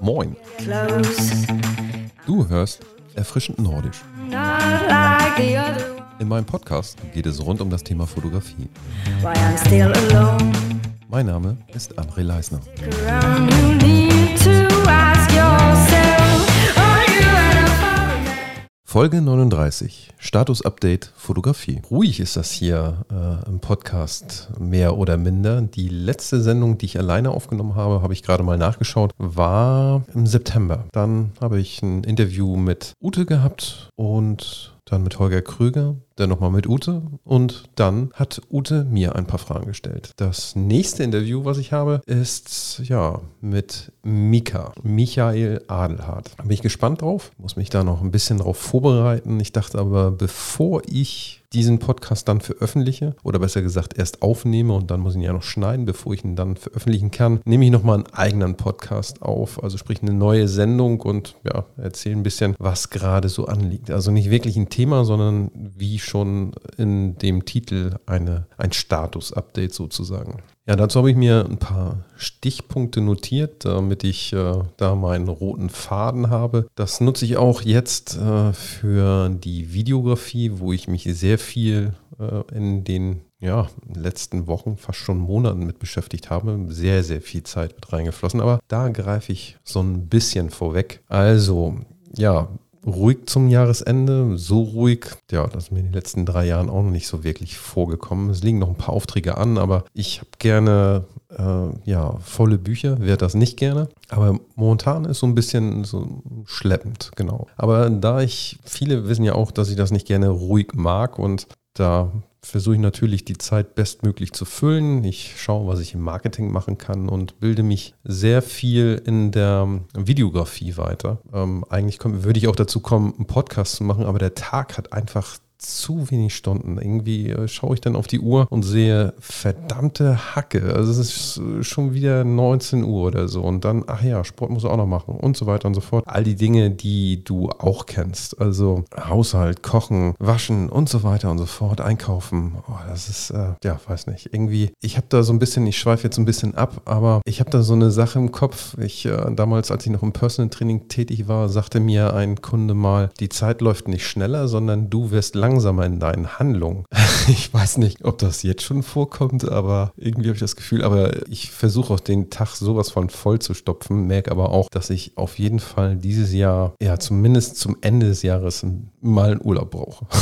Moin, du hörst Erfrischend Nordisch. In meinem Podcast geht es rund um das Thema Fotografie. Mein Name ist André Leisner. Folge 39, Status-Update Fotografie. Ruhig ist das hier äh, im Podcast, mehr oder minder. Die letzte Sendung, die ich alleine aufgenommen habe, habe ich gerade mal nachgeschaut, war im September. Dann habe ich ein Interview mit Ute gehabt und dann mit Holger Krüger, dann nochmal mit Ute und dann hat Ute mir ein paar Fragen gestellt. Das nächste Interview, was ich habe, ist ja mit Mika, Michael Adelhardt. Da bin ich gespannt drauf, muss mich da noch ein bisschen drauf vorbereiten. Ich dachte aber, bevor ich diesen Podcast dann veröffentliche oder besser gesagt erst aufnehme und dann muss ich ihn ja noch schneiden, bevor ich ihn dann veröffentlichen kann, nehme ich nochmal einen eigenen Podcast auf, also sprich eine neue Sendung und ja, erzähle ein bisschen, was gerade so anliegt. Also nicht wirklich ein Thema, sondern wie schon in dem Titel eine, ein Status-Update sozusagen. Ja, dazu habe ich mir ein paar Stichpunkte notiert, damit ich äh, da meinen roten Faden habe. Das nutze ich auch jetzt äh, für die Videografie, wo ich mich sehr viel äh, in den ja, letzten Wochen, fast schon Monaten mit beschäftigt habe. Sehr, sehr viel Zeit mit reingeflossen. Aber da greife ich so ein bisschen vorweg. Also, ja, ruhig zum Jahresende. So ruhig, ja, das ist mir in den letzten drei Jahren auch noch nicht so wirklich vorgekommen. Es liegen noch ein paar Aufträge an, aber ich habe gerne äh, ja, volle Bücher, wer das nicht gerne. Aber momentan ist so ein bisschen so schleppend, genau. Aber da ich, viele wissen ja auch, dass ich das nicht gerne ruhig mag und da versuche ich natürlich die Zeit bestmöglich zu füllen. Ich schaue, was ich im Marketing machen kann und bilde mich sehr viel in der Videografie weiter. Ähm, eigentlich komm, würde ich auch dazu kommen, einen Podcast zu machen, aber der Tag hat einfach zu wenig Stunden. Irgendwie äh, schaue ich dann auf die Uhr und sehe verdammte Hacke. Also es ist äh, schon wieder 19 Uhr oder so. Und dann, ach ja, Sport muss auch noch machen und so weiter und so fort. All die Dinge, die du auch kennst. Also Haushalt, Kochen, Waschen und so weiter und so fort. Einkaufen. Oh, das ist, äh, ja, weiß nicht. Irgendwie, ich habe da so ein bisschen, ich schweife jetzt ein bisschen ab, aber ich habe da so eine Sache im Kopf. Ich, äh, damals, als ich noch im Personal Training tätig war, sagte mir ein Kunde mal, die Zeit läuft nicht schneller, sondern du wirst langsam langsamer in deinen Handlungen. Ich weiß nicht, ob das jetzt schon vorkommt, aber irgendwie habe ich das Gefühl, aber ich versuche auch den Tag sowas von voll zu stopfen, merke aber auch, dass ich auf jeden Fall dieses Jahr, ja, zumindest zum Ende des Jahres mal einen Urlaub brauche.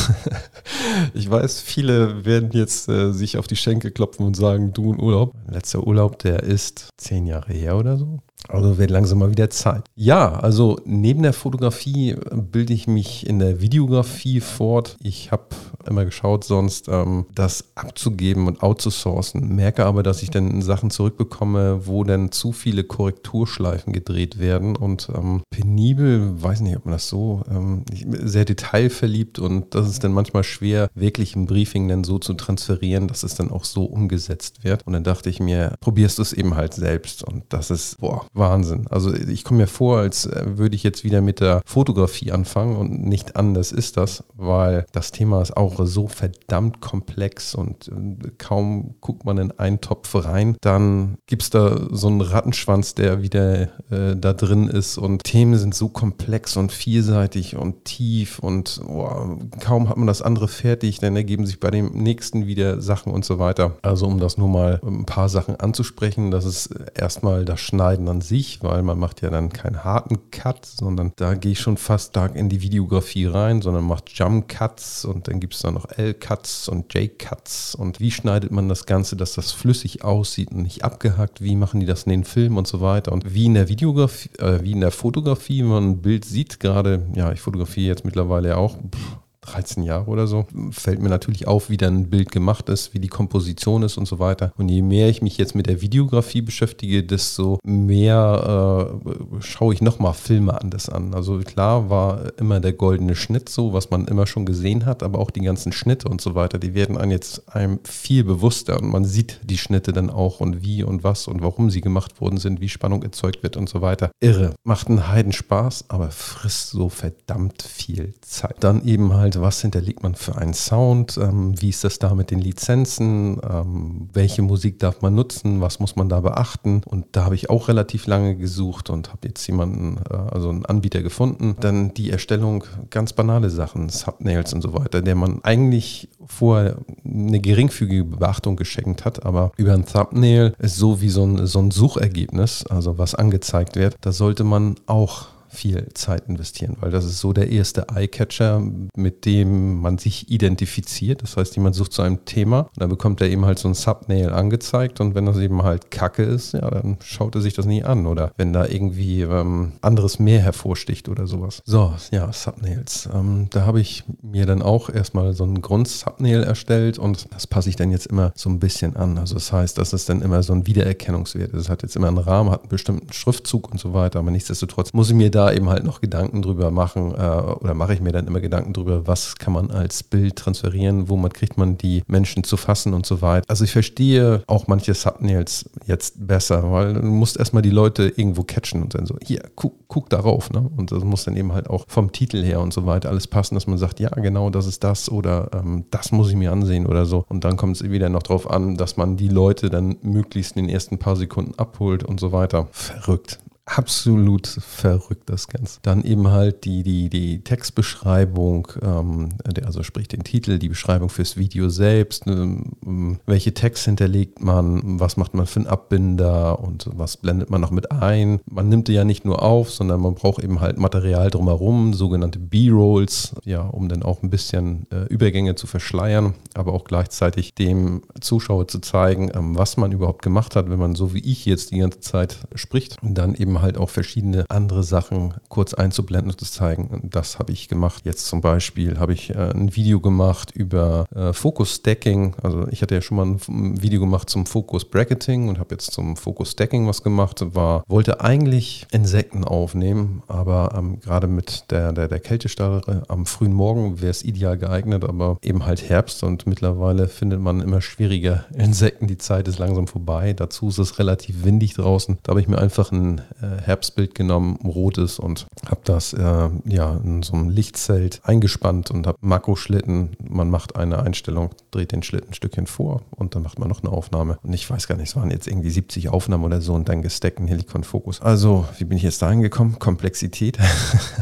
Ich weiß, viele werden jetzt äh, sich auf die Schenkel klopfen und sagen, du ein Urlaub. Letzter Urlaub, der ist zehn Jahre her oder so. Also wird langsam mal wieder Zeit. Ja, also neben der Fotografie bilde ich mich in der Videografie fort. Ich habe immer geschaut, sonst ähm, das abzugeben und outzusourcen. Merke aber, dass ich dann Sachen zurückbekomme, wo dann zu viele Korrekturschleifen gedreht werden und ähm, penibel, weiß nicht, ob man das so, ähm, sehr detailverliebt und das ist dann manchmal schwer, wirklich ein Briefing dann so zu transferieren, dass es dann auch so umgesetzt wird. Und dann dachte ich mir, probierst du es eben halt selbst und das ist, boah, Wahnsinn. Also ich komme mir vor, als äh, würde ich jetzt wieder mit der Fotografie anfangen und nicht anders ist das, weil das Thema ist auch so verdammt komplex und äh, kaum guckt man in einen Topf rein, dann gibt es da so einen Rattenschwanz, der wieder äh, da drin ist und Themen sind so komplex und vielseitig und tief und boah, kaum hat man das andere fertig, dann ergeben sich bei dem nächsten wieder Sachen und so weiter. Also um das nur mal ein paar Sachen anzusprechen, das ist erstmal das Schneiden an sich, weil man macht ja dann keinen harten Cut, sondern da gehe ich schon fast stark in die Videografie rein, sondern macht Jump Cuts und dann gibt es da noch L-Cuts und J-Cuts? Und wie schneidet man das Ganze, dass das flüssig aussieht und nicht abgehackt, wie machen die das in den Filmen und so weiter? Und wie in der Videografie, äh, wie in der Fotografie, wenn man ein Bild sieht, gerade, ja, ich fotografiere jetzt mittlerweile auch, pff, 13 Jahre oder so, fällt mir natürlich auf, wie dann ein Bild gemacht ist, wie die Komposition ist und so weiter. Und je mehr ich mich jetzt mit der Videografie beschäftige, desto mehr äh, schaue ich nochmal Filme anders an. Also klar war immer der goldene Schnitt so, was man immer schon gesehen hat, aber auch die ganzen Schnitte und so weiter, die werden einem jetzt einem viel bewusster und man sieht die Schnitte dann auch und wie und was und warum sie gemacht worden sind, wie Spannung erzeugt wird und so weiter. Irre. Macht einen Heidenspaß, aber frisst so verdammt viel Zeit. Dann eben halt halt, was hinterlegt man für einen Sound, ähm, wie ist das da mit den Lizenzen, ähm, welche Musik darf man nutzen, was muss man da beachten. Und da habe ich auch relativ lange gesucht und habe jetzt jemanden, äh, also einen Anbieter gefunden. Dann die Erstellung ganz banale Sachen, Thumbnails und so weiter, der man eigentlich vorher eine geringfügige Beachtung geschenkt hat, aber über ein Thumbnail ist so wie so ein, so ein Suchergebnis, also was angezeigt wird, da sollte man auch viel Zeit investieren, weil das ist so der erste Eyecatcher, mit dem man sich identifiziert. Das heißt, jemand sucht zu einem Thema und dann bekommt er eben halt so ein Thumbnail angezeigt und wenn das eben halt Kacke ist, ja, dann schaut er sich das nie an oder wenn da irgendwie ähm, anderes mehr hervorsticht oder sowas. So, ja, Thumbnails. Ähm, da habe ich mir dann auch erstmal so ein Grund-Thumbnail erstellt und das passe ich dann jetzt immer so ein bisschen an. Also das heißt, das ist dann immer so ein Wiedererkennungswert. Das hat jetzt immer einen Rahmen, hat einen bestimmten Schriftzug und so weiter, aber nichtsdestotrotz muss ich mir da da eben halt noch Gedanken drüber machen äh, oder mache ich mir dann immer Gedanken drüber, was kann man als Bild transferieren, womit kriegt man die Menschen zu fassen und so weiter. Also ich verstehe auch manche Thumbnails jetzt besser, weil du musst erstmal die Leute irgendwo catchen und dann so, hier, guck, guck darauf. Ne? Und das muss dann eben halt auch vom Titel her und so weiter alles passen, dass man sagt, ja, genau, das ist das oder ähm, das muss ich mir ansehen oder so. Und dann kommt es wieder noch darauf an, dass man die Leute dann möglichst in den ersten paar Sekunden abholt und so weiter. Verrückt absolut verrückt, das Ganze. Dann eben halt die, die, die Textbeschreibung, ähm, also sprich den Titel, die Beschreibung fürs Video selbst, ähm, welche Text hinterlegt man, was macht man für einen Abbinder und was blendet man noch mit ein. Man nimmt ja nicht nur auf, sondern man braucht eben halt Material drumherum, sogenannte B-Rolls, ja, um dann auch ein bisschen äh, Übergänge zu verschleiern, aber auch gleichzeitig dem Zuschauer zu zeigen, ähm, was man überhaupt gemacht hat, wenn man so wie ich jetzt die ganze Zeit spricht und dann eben halt auch verschiedene andere Sachen kurz einzublenden und zu zeigen. Das habe ich gemacht. Jetzt zum Beispiel habe ich äh, ein Video gemacht über äh, Focus Stacking. Also ich hatte ja schon mal ein Video gemacht zum Focus Bracketing und habe jetzt zum Focus Stacking was gemacht. War, wollte eigentlich Insekten aufnehmen, aber ähm, gerade mit der, der, der Kältestarre am frühen Morgen wäre es ideal geeignet, aber eben halt Herbst und mittlerweile findet man immer schwieriger Insekten. Die Zeit ist langsam vorbei. Dazu ist es relativ windig draußen. Da habe ich mir einfach ein äh, Herbstbild genommen, rotes und habe das äh, ja in so einem Lichtzelt eingespannt und habe Makroschlitten. Man macht eine Einstellung, dreht den Schlitten ein Stückchen vor und dann macht man noch eine Aufnahme. Und ich weiß gar nicht, es waren jetzt irgendwie 70 Aufnahmen oder so und dann gesteckten Helikon Fokus. Also, wie bin ich jetzt da hingekommen? Komplexität.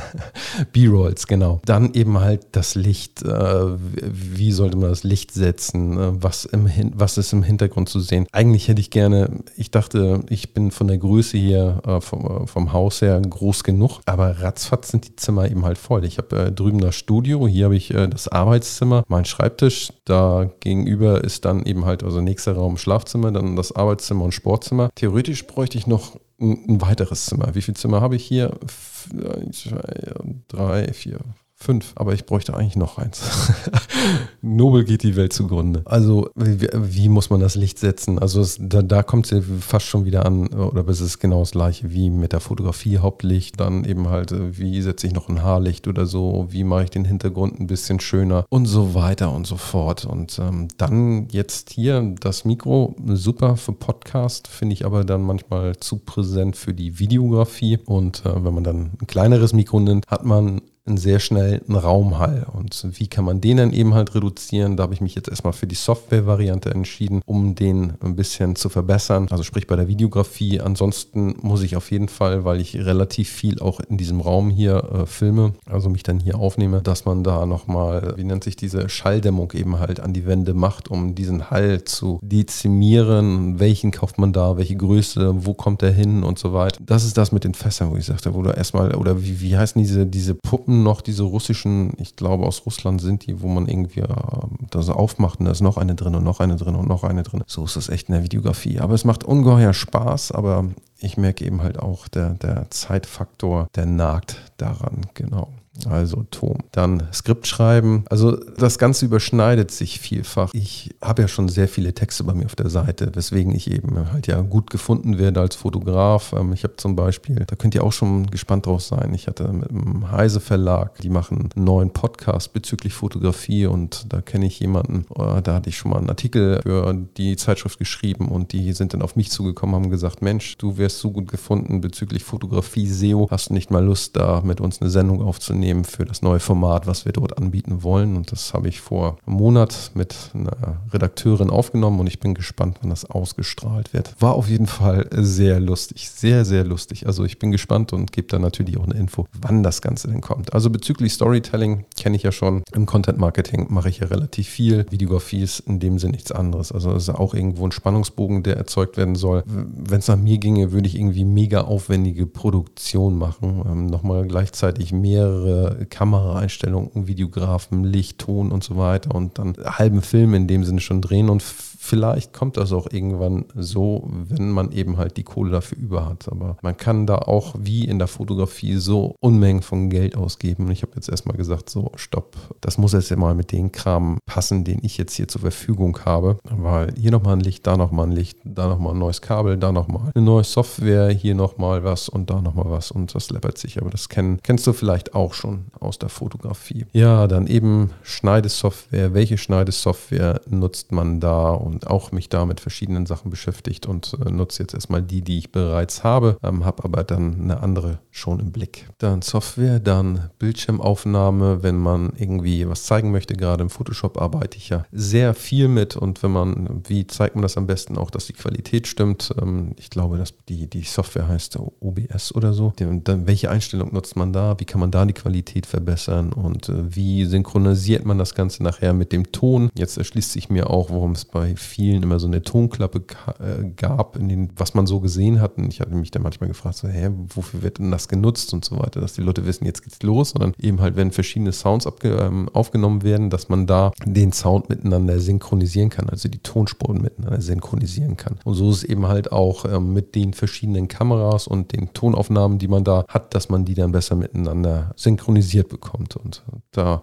B-Rolls, genau. Dann eben halt das Licht. Äh, wie sollte man das Licht setzen? Äh, was, im was ist im Hintergrund zu sehen? Eigentlich hätte ich gerne, ich dachte, ich bin von der Größe hier, äh, vom vom, vom Haus her groß genug, aber ratzfatz sind die Zimmer eben halt voll. Ich habe äh, drüben das Studio, hier habe ich äh, das Arbeitszimmer, mein Schreibtisch, da gegenüber ist dann eben halt also nächster Raum Schlafzimmer, dann das Arbeitszimmer und Sportzimmer. Theoretisch bräuchte ich noch ein, ein weiteres Zimmer. Wie viele Zimmer habe ich hier? Eins, zwei, drei, vier, Fünf, aber ich bräuchte eigentlich noch eins. Nobel geht die Welt zugrunde. Also, wie, wie muss man das Licht setzen? Also, es, da, da kommt es fast schon wieder an, oder es ist genau das gleiche wie mit der Fotografie, Hauptlicht, dann eben halt, wie setze ich noch ein Haarlicht oder so, wie mache ich den Hintergrund ein bisschen schöner und so weiter und so fort. Und ähm, dann jetzt hier das Mikro, super für Podcast, finde ich aber dann manchmal zu präsent für die Videografie. Und äh, wenn man dann ein kleineres Mikro nimmt, hat man sehr schnell einen Raumhall. Und wie kann man den dann eben halt reduzieren? Da habe ich mich jetzt erstmal für die Software-Variante entschieden, um den ein bisschen zu verbessern. Also sprich bei der Videografie. Ansonsten muss ich auf jeden Fall, weil ich relativ viel auch in diesem Raum hier äh, filme, also mich dann hier aufnehme, dass man da nochmal, wie nennt sich diese Schalldämmung eben halt an die Wände macht, um diesen Hall zu dezimieren. Welchen kauft man da? Welche Größe? Wo kommt der hin? Und so weiter. Das ist das mit den Fässern, wo ich sagte, wo du erstmal, oder wie, wie heißen diese, diese Puppen? Noch diese russischen, ich glaube aus Russland sind die, wo man irgendwie äh, das aufmacht und da ist noch eine drin und noch eine drin und noch eine drin. So ist das echt in der Videografie. Aber es macht ungeheuer Spaß, aber ich merke eben halt auch, der, der Zeitfaktor, der nagt daran, genau. Also Tom. Dann Skript schreiben. Also das Ganze überschneidet sich vielfach. Ich habe ja schon sehr viele Texte bei mir auf der Seite, weswegen ich eben halt ja gut gefunden werde als Fotograf. Ähm, ich habe zum Beispiel, da könnt ihr auch schon gespannt drauf sein, ich hatte mit dem Heise Verlag, die machen einen neuen Podcast bezüglich Fotografie und da kenne ich jemanden, äh, da hatte ich schon mal einen Artikel für die Zeitschrift geschrieben und die sind dann auf mich zugekommen, haben gesagt, Mensch, du wärst so gut gefunden bezüglich Fotografie, SEO, hast du nicht mal Lust, da mit uns eine Sendung aufzunehmen? Aufnehmen für das neue Format, was wir dort anbieten wollen. Und das habe ich vor einem Monat mit einer Redakteurin aufgenommen und ich bin gespannt, wann das ausgestrahlt wird. War auf jeden Fall sehr lustig, sehr, sehr lustig. Also ich bin gespannt und gebe dann natürlich auch eine Info, wann das Ganze denn kommt. Also bezüglich Storytelling kenne ich ja schon. Im Content Marketing mache ich ja relativ viel. Videografie ist in dem Sinne nichts anderes. Also es ist auch irgendwo ein Spannungsbogen, der erzeugt werden soll. Wenn es nach mir ginge, würde ich irgendwie mega aufwendige Produktion machen. Ähm, Nochmal gleichzeitig mehrere Kameraeinstellungen, Videografen, Licht, Ton und so weiter und dann halben Film in dem Sinne schon drehen und vielleicht kommt das auch irgendwann so, wenn man eben halt die Kohle dafür über hat. Aber man kann da auch wie in der Fotografie so Unmengen von Geld ausgeben. Und ich habe jetzt erstmal gesagt, so, stopp, das muss jetzt mal mit den Kram passen, den ich jetzt hier zur Verfügung habe. Weil hier nochmal ein Licht, da nochmal ein Licht, da nochmal ein neues Kabel, da nochmal eine neue Software, hier nochmal was und da nochmal was. Und das läppert sich. Aber das kenn, kennst du vielleicht auch schon aus der Fotografie. Ja, dann eben Schneidesoftware. Welche Schneidesoftware nutzt man da? Und auch mich da mit verschiedenen Sachen beschäftigt und äh, nutze jetzt erstmal die, die ich bereits habe, ähm, habe aber dann eine andere schon im Blick. Dann Software, dann Bildschirmaufnahme, wenn man irgendwie was zeigen möchte. Gerade im Photoshop arbeite ich ja sehr viel mit und wenn man, wie zeigt man das am besten auch, dass die Qualität stimmt? Ähm, ich glaube, dass die, die Software heißt OBS oder so. Und dann, welche Einstellung nutzt man da? Wie kann man da die Qualität verbessern und äh, wie synchronisiert man das Ganze nachher mit dem Ton? Jetzt erschließt sich mir auch, warum es bei vielen immer so eine Tonklappe äh, gab, in den, was man so gesehen hat. Und ich hatte mich dann manchmal gefragt, so, hä, wofür wird denn das genutzt und so weiter, dass die Leute wissen, jetzt geht's los, sondern eben halt, wenn verschiedene Sounds ähm, aufgenommen werden, dass man da den Sound miteinander synchronisieren kann, also die Tonspuren miteinander synchronisieren kann. Und so ist es eben halt auch ähm, mit den verschiedenen Kameras und den Tonaufnahmen, die man da hat, dass man die dann besser miteinander synchronisiert bekommt. Und da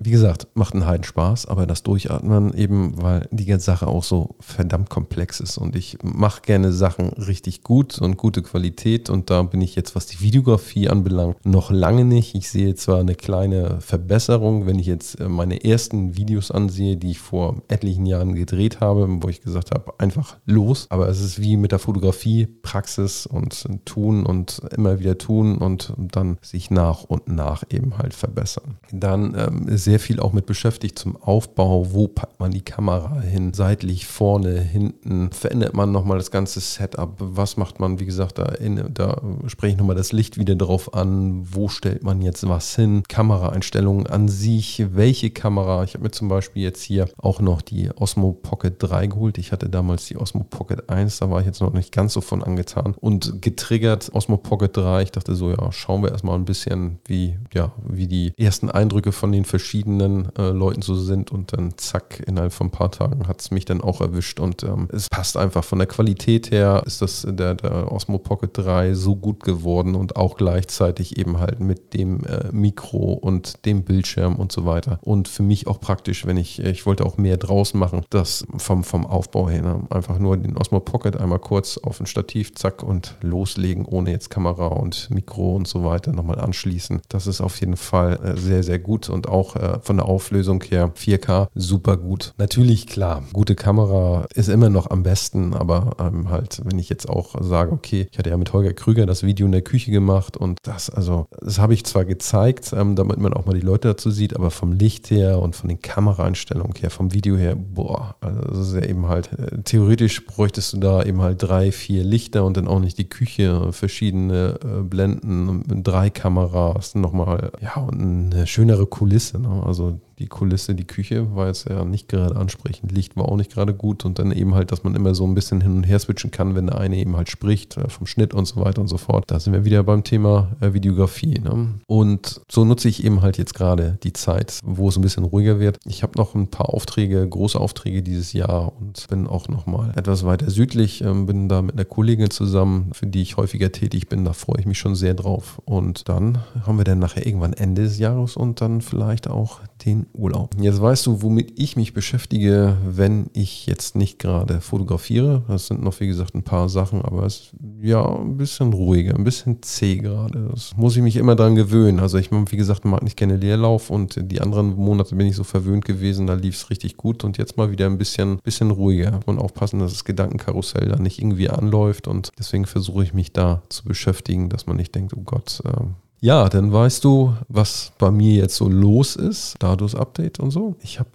wie gesagt, macht einen Heidenspaß, aber das Durchatmen eben, weil die ganze Sache auch so verdammt komplex ist und ich mache gerne Sachen richtig gut und gute Qualität und da bin ich jetzt, was die Videografie anbelangt, noch lange nicht. Ich sehe zwar eine kleine Verbesserung, wenn ich jetzt äh, meine ersten Videos ansehe, die ich vor etlichen Jahren gedreht habe, wo ich gesagt habe, einfach los, aber es ist wie mit der Fotografie, Praxis und tun und immer wieder tun und dann sich nach und nach eben halt verbessern. Dann ähm, sehr viel auch mit beschäftigt zum Aufbau. Wo packt man die Kamera hin? Seitlich, vorne, hinten? Verändert man nochmal das ganze Setup? Was macht man, wie gesagt, da, in, da spreche ich nochmal das Licht wieder drauf an. Wo stellt man jetzt was hin? Kameraeinstellungen an sich. Welche Kamera? Ich habe mir zum Beispiel jetzt hier auch noch die Osmo Pocket 3 geholt. Ich hatte damals die Osmo Pocket 1, da war ich jetzt noch nicht ganz so von angetan. Und getriggert Osmo Pocket 3. Ich dachte so, ja, schauen wir erstmal ein bisschen, wie, ja, wie die ersten Eindrücke von den verschiedenen verschiedenen äh, Leuten so sind und dann zack, innerhalb von ein paar Tagen hat es mich dann auch erwischt und ähm, es passt einfach. Von der Qualität her ist das der, der Osmo Pocket 3 so gut geworden und auch gleichzeitig eben halt mit dem äh, Mikro und dem Bildschirm und so weiter. Und für mich auch praktisch, wenn ich, ich wollte auch mehr draußen machen, das vom, vom Aufbau her. Ne? Einfach nur den Osmo Pocket einmal kurz auf ein Stativ, zack und loslegen, ohne jetzt Kamera und Mikro und so weiter nochmal anschließen. Das ist auf jeden Fall äh, sehr, sehr gut und auch äh, von der Auflösung her 4K super gut. Natürlich, klar, gute Kamera ist immer noch am besten, aber ähm, halt, wenn ich jetzt auch sage, okay, ich hatte ja mit Holger Krüger das Video in der Küche gemacht und das, also, das habe ich zwar gezeigt, ähm, damit man auch mal die Leute dazu sieht, aber vom Licht her und von den Kameraeinstellungen her, vom Video her, boah, also das ist ja eben halt, äh, theoretisch bräuchtest du da eben halt drei, vier Lichter und dann auch nicht die Küche, verschiedene äh, Blenden, drei Kameras, nochmal, ja, und eine schönere Kulisse. Ne? Also die Kulisse, die Küche war jetzt ja nicht gerade ansprechend. Licht war auch nicht gerade gut und dann eben halt, dass man immer so ein bisschen hin und her switchen kann, wenn der eine eben halt spricht, äh, vom Schnitt und so weiter und so fort. Da sind wir wieder beim Thema äh, Videografie. Ne? Und so nutze ich eben halt jetzt gerade die Zeit, wo es ein bisschen ruhiger wird. Ich habe noch ein paar Aufträge, große Aufträge dieses Jahr und bin auch nochmal etwas weiter südlich, ähm, bin da mit einer Kollegin zusammen, für die ich häufiger tätig bin. Da freue ich mich schon sehr drauf. Und dann haben wir dann nachher irgendwann Ende des Jahres und dann vielleicht auch den Urlaub. Jetzt weißt du, womit ich mich beschäftige, wenn ich jetzt nicht gerade fotografiere. Das sind noch, wie gesagt, ein paar Sachen, aber es ist ja ein bisschen ruhiger, ein bisschen zäh gerade. Das muss ich mich immer dran gewöhnen. Also ich, wie gesagt, mag nicht gerne Leerlauf und die anderen Monate bin ich so verwöhnt gewesen, da lief es richtig gut und jetzt mal wieder ein bisschen, bisschen ruhiger und aufpassen, dass das Gedankenkarussell da nicht irgendwie anläuft und deswegen versuche ich mich da zu beschäftigen, dass man nicht denkt, oh Gott, äh, Ja, dann weißt du, was bei mir jetzt so los ist. Status-Update und so. Ich habe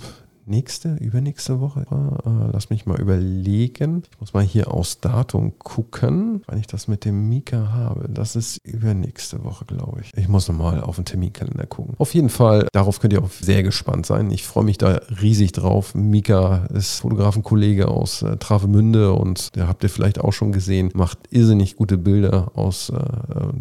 nächste, übernächste Woche. Äh, lass mich mal überlegen. Ich muss mal hier aus Datum gucken, wann ich das mit dem Mika habe. Das ist übernächste Woche, glaube ich. Ich muss nochmal auf den Terminkalender gucken. Auf jeden Fall, darauf könnt ihr auch sehr gespannt sein. Ich freue mich da riesig drauf. Mika ist Fotografenkollege aus äh, Travemünde und der habt ihr vielleicht auch schon gesehen, macht irrsinnig gute Bilder aus äh,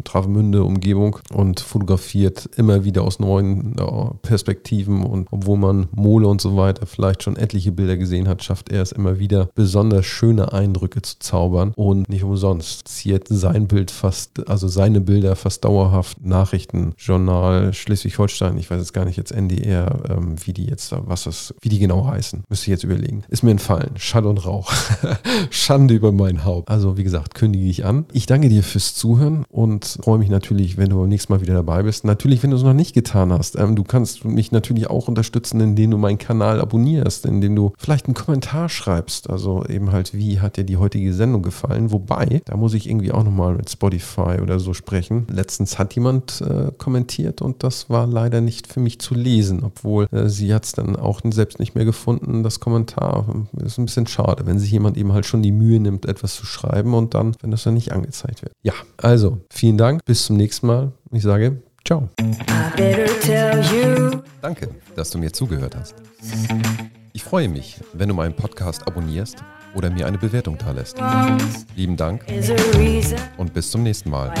Travemünde Umgebung und fotografiert immer wieder aus neuen äh, Perspektiven und obwohl man Mole und so weiter weiter vielleicht schon etliche Bilder gesehen hat, schafft er es immer wieder, besonders schöne Eindrücke zu zaubern. Und nicht umsonst ziert sein Bild fast, also seine Bilder fast dauerhaft. Nachrichten, Journal, Schleswig-Holstein, ich weiß jetzt gar nicht jetzt NDR, ähm, wie die jetzt, was das, wie die genau heißen. Müsste ich jetzt überlegen. Ist mir entfallen. Schall und Rauch. Schande über mein Haupt. Also, wie gesagt, kündige ich an. Ich danke dir fürs Zuhören und freue mich natürlich, wenn du beim nächsten Mal wieder dabei bist. Natürlich, wenn du es noch nicht getan hast. Ähm, du kannst mich natürlich auch unterstützen, indem du meinen Kanal abonnierst, indem du vielleicht einen Kommentar schreibst. Also eben halt, wie hat dir die heutige Sendung gefallen? Wobei, da muss ich irgendwie auch nochmal mit Spotify oder so sprechen. Letztens hat jemand äh, kommentiert und das war leider nicht für mich zu lesen, obwohl äh, sie hat es dann auch selbst nicht mehr gefunden, das Kommentar. Ist ein bisschen schade, wenn sich jemand eben halt schon die Mühe nimmt, etwas zu schreiben und dann, wenn das dann nicht angezeigt wird. Ja, also vielen Dank, bis zum nächsten Mal. Ich sage Ciao. Danke, dass du mir zugehört hast. Ich freue mich, wenn du meinen Podcast abonnierst oder mir eine Bewertung da lässt. Lieben Dank und bis zum nächsten Mal.